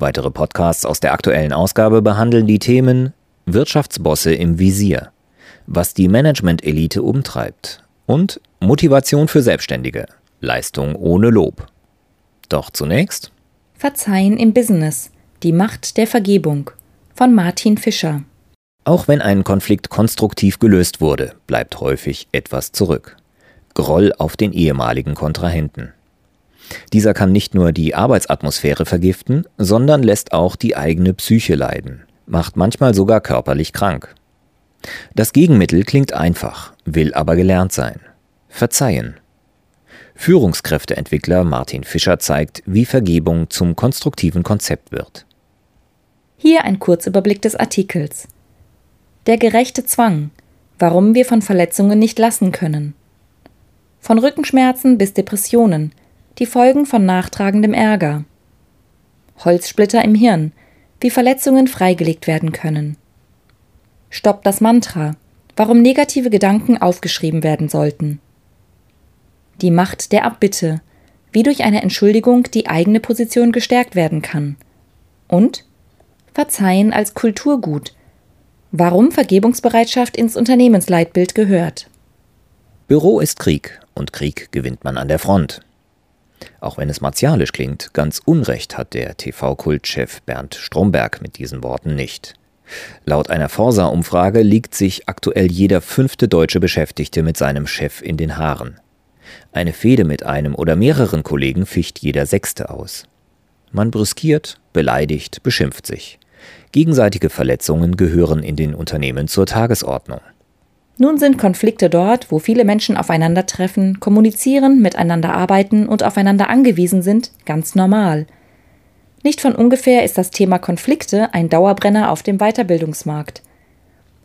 Weitere Podcasts aus der aktuellen Ausgabe behandeln die Themen Wirtschaftsbosse im Visier, was die Management-Elite umtreibt und Motivation für Selbstständige, Leistung ohne Lob. Doch zunächst Verzeihen im Business, die Macht der Vergebung von Martin Fischer. Auch wenn ein Konflikt konstruktiv gelöst wurde, bleibt häufig etwas zurück. Groll auf den ehemaligen Kontrahenten. Dieser kann nicht nur die Arbeitsatmosphäre vergiften, sondern lässt auch die eigene Psyche leiden, macht manchmal sogar körperlich krank. Das Gegenmittel klingt einfach, will aber gelernt sein. Verzeihen. Führungskräfteentwickler Martin Fischer zeigt, wie Vergebung zum konstruktiven Konzept wird. Hier ein Kurzüberblick des Artikels. Der gerechte Zwang. Warum wir von Verletzungen nicht lassen können. Von Rückenschmerzen bis Depressionen. Die Folgen von nachtragendem Ärger. Holzsplitter im Hirn. Wie Verletzungen freigelegt werden können. Stopp das Mantra. Warum negative Gedanken aufgeschrieben werden sollten. Die Macht der Abbitte. Wie durch eine Entschuldigung die eigene Position gestärkt werden kann. Und Verzeihen als Kulturgut Warum Vergebungsbereitschaft ins Unternehmensleitbild gehört. Büro ist Krieg und Krieg gewinnt man an der Front. Auch wenn es martialisch klingt, ganz Unrecht hat der TV-Kultchef Bernd Stromberg mit diesen Worten nicht. Laut einer Forsa-Umfrage liegt sich aktuell jeder fünfte deutsche Beschäftigte mit seinem Chef in den Haaren. Eine Fehde mit einem oder mehreren Kollegen ficht jeder Sechste aus. Man brüskiert, beleidigt, beschimpft sich. Gegenseitige Verletzungen gehören in den Unternehmen zur Tagesordnung. Nun sind Konflikte dort, wo viele Menschen aufeinandertreffen, kommunizieren, miteinander arbeiten und aufeinander angewiesen sind, ganz normal. Nicht von ungefähr ist das Thema Konflikte ein Dauerbrenner auf dem Weiterbildungsmarkt.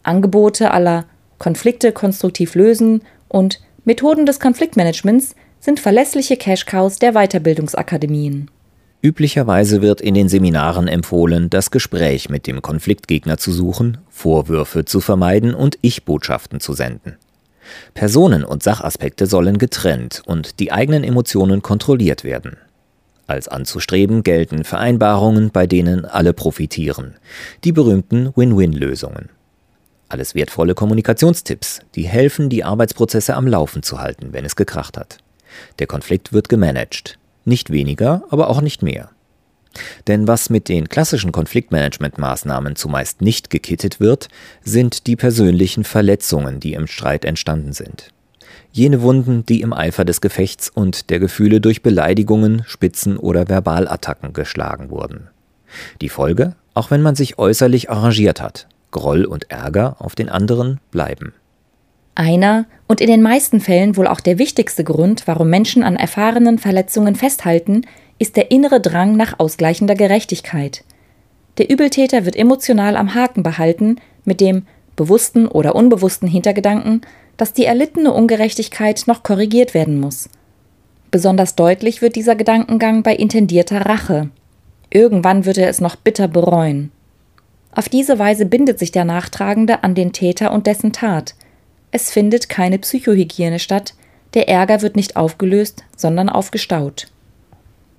Angebote aller Konflikte konstruktiv lösen und Methoden des Konfliktmanagements sind verlässliche Cash-Cows der Weiterbildungsakademien. Üblicherweise wird in den Seminaren empfohlen, das Gespräch mit dem Konfliktgegner zu suchen, Vorwürfe zu vermeiden und Ich-Botschaften zu senden. Personen und Sachaspekte sollen getrennt und die eigenen Emotionen kontrolliert werden. Als anzustreben gelten Vereinbarungen, bei denen alle profitieren, die berühmten Win-Win-Lösungen. Alles wertvolle Kommunikationstipps, die helfen, die Arbeitsprozesse am Laufen zu halten, wenn es gekracht hat. Der Konflikt wird gemanagt, nicht weniger, aber auch nicht mehr. Denn was mit den klassischen Konfliktmanagementmaßnahmen zumeist nicht gekittet wird, sind die persönlichen Verletzungen, die im Streit entstanden sind. Jene Wunden, die im Eifer des Gefechts und der Gefühle durch Beleidigungen, Spitzen oder Verbalattacken geschlagen wurden. Die Folge, auch wenn man sich äußerlich arrangiert hat, Groll und Ärger auf den anderen bleiben. Einer und in den meisten Fällen wohl auch der wichtigste Grund, warum Menschen an erfahrenen Verletzungen festhalten, ist der innere Drang nach ausgleichender Gerechtigkeit. Der Übeltäter wird emotional am Haken behalten mit dem bewussten oder unbewussten Hintergedanken, dass die erlittene Ungerechtigkeit noch korrigiert werden muss. Besonders deutlich wird dieser Gedankengang bei intendierter Rache. Irgendwann wird er es noch bitter bereuen. Auf diese Weise bindet sich der Nachtragende an den Täter und dessen Tat, es findet keine Psychohygiene statt, der Ärger wird nicht aufgelöst, sondern aufgestaut.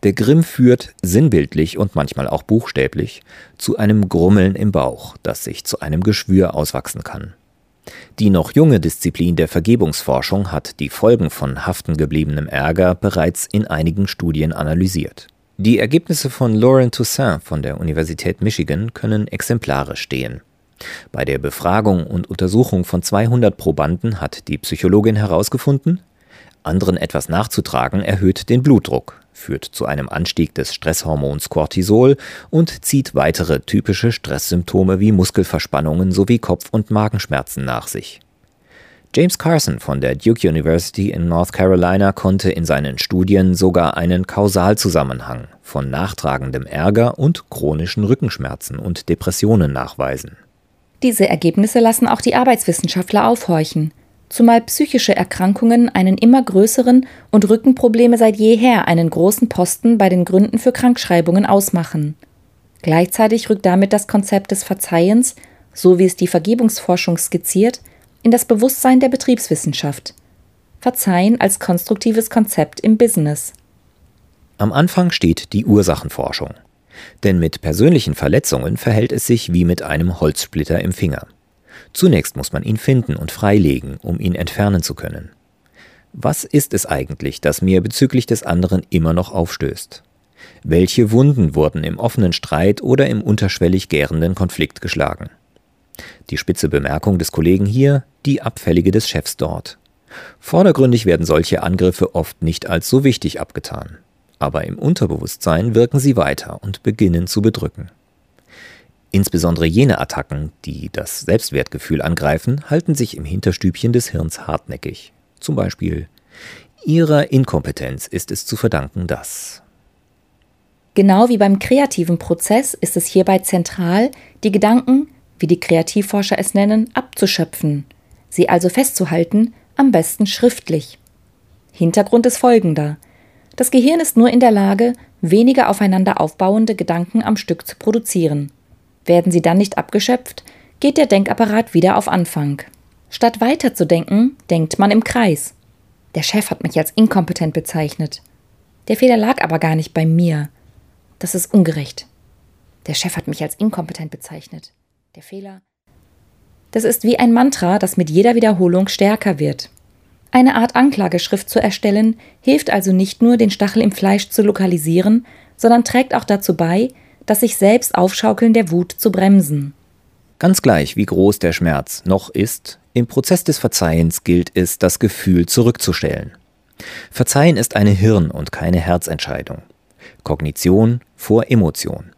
Der Grimm führt, sinnbildlich und manchmal auch buchstäblich, zu einem Grummeln im Bauch, das sich zu einem Geschwür auswachsen kann. Die noch junge Disziplin der Vergebungsforschung hat die Folgen von haften gebliebenem Ärger bereits in einigen Studien analysiert. Die Ergebnisse von Lauren Toussaint von der Universität Michigan können exemplarisch stehen. Bei der Befragung und Untersuchung von 200 Probanden hat die Psychologin herausgefunden, anderen etwas nachzutragen erhöht den Blutdruck, führt zu einem Anstieg des Stresshormons Cortisol und zieht weitere typische Stresssymptome wie Muskelverspannungen sowie Kopf- und Magenschmerzen nach sich. James Carson von der Duke University in North Carolina konnte in seinen Studien sogar einen Kausalzusammenhang von nachtragendem Ärger und chronischen Rückenschmerzen und Depressionen nachweisen. Diese Ergebnisse lassen auch die Arbeitswissenschaftler aufhorchen, zumal psychische Erkrankungen einen immer größeren und Rückenprobleme seit jeher einen großen Posten bei den Gründen für Krankschreibungen ausmachen. Gleichzeitig rückt damit das Konzept des Verzeihens, so wie es die Vergebungsforschung skizziert, in das Bewusstsein der Betriebswissenschaft. Verzeihen als konstruktives Konzept im Business. Am Anfang steht die Ursachenforschung. Denn mit persönlichen Verletzungen verhält es sich wie mit einem Holzsplitter im Finger. Zunächst muss man ihn finden und freilegen, um ihn entfernen zu können. Was ist es eigentlich, das mir bezüglich des anderen immer noch aufstößt? Welche Wunden wurden im offenen Streit oder im unterschwellig gärenden Konflikt geschlagen? Die spitze Bemerkung des Kollegen hier, die abfällige des Chefs dort. Vordergründig werden solche Angriffe oft nicht als so wichtig abgetan, aber im Unterbewusstsein wirken sie weiter und beginnen zu bedrücken. Insbesondere jene Attacken, die das Selbstwertgefühl angreifen, halten sich im Hinterstübchen des Hirns hartnäckig. Zum Beispiel Ihrer Inkompetenz ist es zu verdanken, dass. Genau wie beim kreativen Prozess ist es hierbei zentral, die Gedanken, wie die Kreativforscher es nennen, abzuschöpfen, sie also festzuhalten, am besten schriftlich. Hintergrund ist folgender. Das Gehirn ist nur in der Lage, weniger aufeinander aufbauende Gedanken am Stück zu produzieren. Werden sie dann nicht abgeschöpft, geht der Denkapparat wieder auf Anfang. Statt weiterzudenken, denkt man im Kreis. Der Chef hat mich als inkompetent bezeichnet. Der Fehler lag aber gar nicht bei mir. Das ist ungerecht. Der Chef hat mich als inkompetent bezeichnet. Der Fehler. Das ist wie ein Mantra, das mit jeder Wiederholung stärker wird. Eine Art Anklageschrift zu erstellen, hilft also nicht nur, den Stachel im Fleisch zu lokalisieren, sondern trägt auch dazu bei, das sich selbst Aufschaukeln der Wut zu bremsen. Ganz gleich, wie groß der Schmerz noch ist, im Prozess des Verzeihens gilt es, das Gefühl zurückzustellen. Verzeihen ist eine Hirn- und keine Herzentscheidung. Kognition vor Emotion.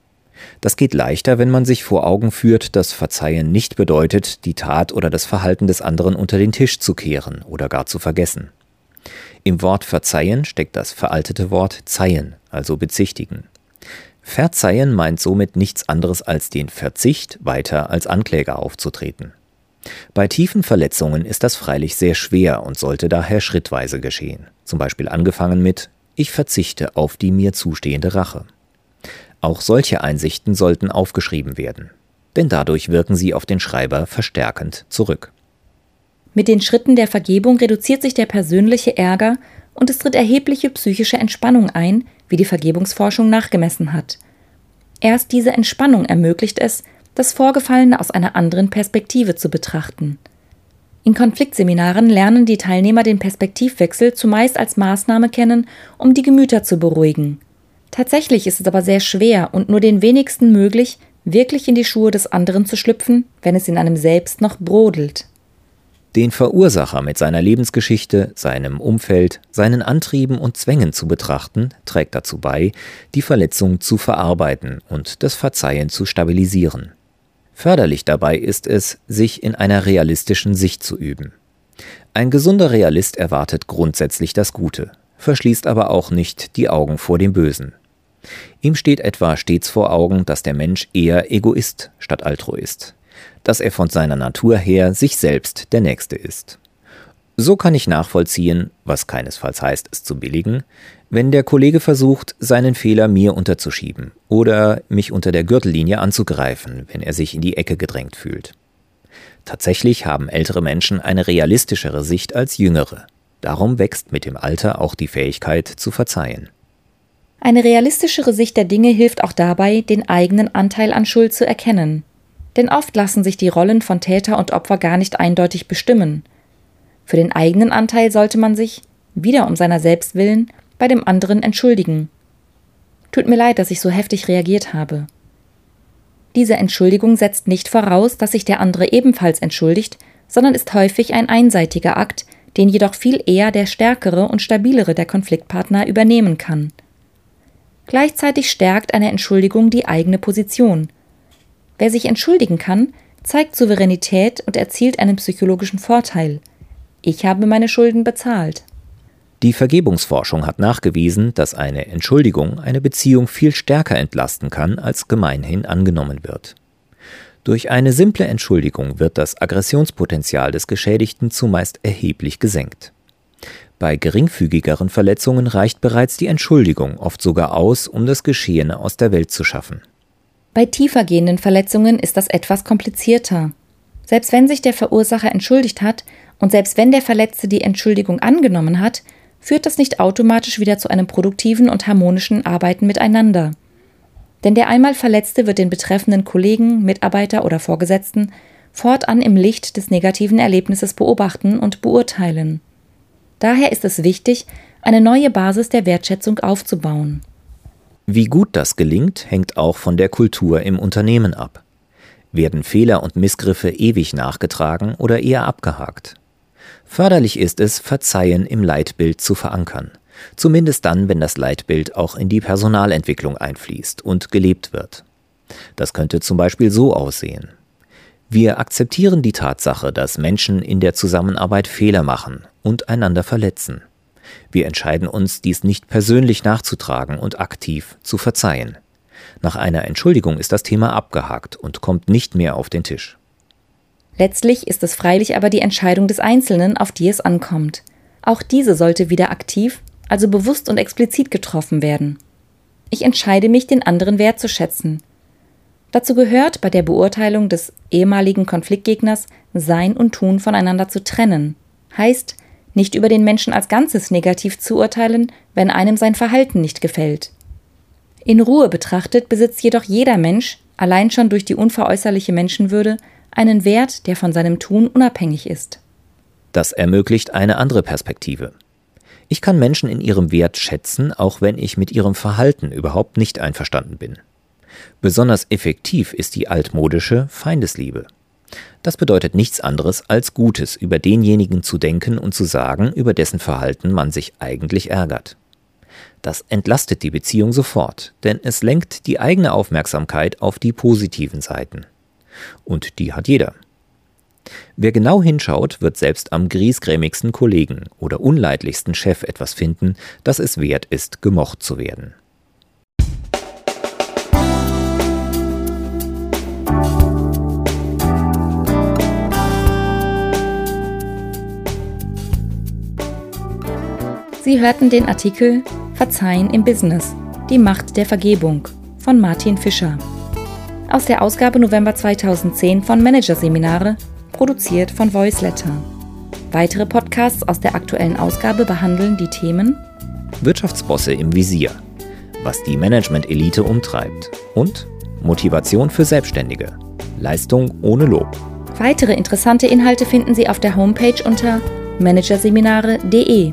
Das geht leichter, wenn man sich vor Augen führt, dass Verzeihen nicht bedeutet, die Tat oder das Verhalten des anderen unter den Tisch zu kehren oder gar zu vergessen. Im Wort verzeihen steckt das veraltete Wort zeihen, also bezichtigen. Verzeihen meint somit nichts anderes als den Verzicht, weiter als Ankläger aufzutreten. Bei tiefen Verletzungen ist das freilich sehr schwer und sollte daher schrittweise geschehen. Zum Beispiel angefangen mit Ich verzichte auf die mir zustehende Rache. Auch solche Einsichten sollten aufgeschrieben werden, denn dadurch wirken sie auf den Schreiber verstärkend zurück. Mit den Schritten der Vergebung reduziert sich der persönliche Ärger und es tritt erhebliche psychische Entspannung ein, wie die Vergebungsforschung nachgemessen hat. Erst diese Entspannung ermöglicht es, das Vorgefallene aus einer anderen Perspektive zu betrachten. In Konfliktseminaren lernen die Teilnehmer den Perspektivwechsel zumeist als Maßnahme kennen, um die Gemüter zu beruhigen. Tatsächlich ist es aber sehr schwer und nur den wenigsten möglich, wirklich in die Schuhe des anderen zu schlüpfen, wenn es in einem selbst noch brodelt. Den Verursacher mit seiner Lebensgeschichte, seinem Umfeld, seinen Antrieben und Zwängen zu betrachten, trägt dazu bei, die Verletzung zu verarbeiten und das Verzeihen zu stabilisieren. Förderlich dabei ist es, sich in einer realistischen Sicht zu üben. Ein gesunder Realist erwartet grundsätzlich das Gute, verschließt aber auch nicht die Augen vor dem Bösen. Ihm steht etwa stets vor Augen, dass der Mensch eher Egoist statt Altruist, dass er von seiner Natur her sich selbst der Nächste ist. So kann ich nachvollziehen, was keinesfalls heißt, es zu billigen, wenn der Kollege versucht, seinen Fehler mir unterzuschieben oder mich unter der Gürtellinie anzugreifen, wenn er sich in die Ecke gedrängt fühlt. Tatsächlich haben ältere Menschen eine realistischere Sicht als jüngere. Darum wächst mit dem Alter auch die Fähigkeit zu verzeihen. Eine realistischere Sicht der Dinge hilft auch dabei, den eigenen Anteil an Schuld zu erkennen denn oft lassen sich die Rollen von Täter und Opfer gar nicht eindeutig bestimmen. Für den eigenen Anteil sollte man sich, wieder um seiner selbst willen, bei dem anderen entschuldigen. Tut mir leid, dass ich so heftig reagiert habe. Diese Entschuldigung setzt nicht voraus, dass sich der andere ebenfalls entschuldigt, sondern ist häufig ein einseitiger Akt, den jedoch viel eher der stärkere und stabilere der Konfliktpartner übernehmen kann. Gleichzeitig stärkt eine Entschuldigung die eigene Position, Wer sich entschuldigen kann, zeigt Souveränität und erzielt einen psychologischen Vorteil. ich habe meine Schulden bezahlt. Die Vergebungsforschung hat nachgewiesen, dass eine Entschuldigung eine Beziehung viel stärker entlasten kann, als gemeinhin angenommen wird. Durch eine simple Entschuldigung wird das Aggressionspotenzial des Geschädigten zumeist erheblich gesenkt. Bei geringfügigeren Verletzungen reicht bereits die Entschuldigung oft sogar aus, um das Geschehene aus der Welt zu schaffen. Bei tiefergehenden Verletzungen ist das etwas komplizierter. Selbst wenn sich der Verursacher entschuldigt hat und selbst wenn der Verletzte die Entschuldigung angenommen hat, führt das nicht automatisch wieder zu einem produktiven und harmonischen Arbeiten miteinander. Denn der einmal Verletzte wird den betreffenden Kollegen, Mitarbeiter oder Vorgesetzten fortan im Licht des negativen Erlebnisses beobachten und beurteilen. Daher ist es wichtig, eine neue Basis der Wertschätzung aufzubauen. Wie gut das gelingt, hängt auch von der Kultur im Unternehmen ab. Werden Fehler und Missgriffe ewig nachgetragen oder eher abgehakt? Förderlich ist es, Verzeihen im Leitbild zu verankern, zumindest dann, wenn das Leitbild auch in die Personalentwicklung einfließt und gelebt wird. Das könnte zum Beispiel so aussehen. Wir akzeptieren die Tatsache, dass Menschen in der Zusammenarbeit Fehler machen und einander verletzen. Wir entscheiden uns, dies nicht persönlich nachzutragen und aktiv zu verzeihen. Nach einer Entschuldigung ist das Thema abgehakt und kommt nicht mehr auf den Tisch. Letztlich ist es freilich aber die Entscheidung des Einzelnen, auf die es ankommt. Auch diese sollte wieder aktiv, also bewusst und explizit getroffen werden. Ich entscheide mich, den anderen wertzuschätzen, Dazu gehört bei der Beurteilung des ehemaligen Konfliktgegners Sein und Tun voneinander zu trennen. Heißt, nicht über den Menschen als Ganzes negativ zu urteilen, wenn einem sein Verhalten nicht gefällt. In Ruhe betrachtet besitzt jedoch jeder Mensch, allein schon durch die unveräußerliche Menschenwürde, einen Wert, der von seinem Tun unabhängig ist. Das ermöglicht eine andere Perspektive. Ich kann Menschen in ihrem Wert schätzen, auch wenn ich mit ihrem Verhalten überhaupt nicht einverstanden bin. Besonders effektiv ist die altmodische Feindesliebe. Das bedeutet nichts anderes, als Gutes über denjenigen zu denken und zu sagen, über dessen Verhalten man sich eigentlich ärgert. Das entlastet die Beziehung sofort, denn es lenkt die eigene Aufmerksamkeit auf die positiven Seiten. Und die hat jeder. Wer genau hinschaut, wird selbst am griesgrämigsten Kollegen oder unleidlichsten Chef etwas finden, das es wert ist, gemocht zu werden. Sie hörten den Artikel Verzeihen im Business. Die Macht der Vergebung von Martin Fischer. Aus der Ausgabe November 2010 von Managerseminare, produziert von Voiceletter. Weitere Podcasts aus der aktuellen Ausgabe behandeln die Themen Wirtschaftsbosse im Visier, was die Management-Elite umtreibt und Motivation für Selbstständige, Leistung ohne Lob. Weitere interessante Inhalte finden Sie auf der Homepage unter managerseminare.de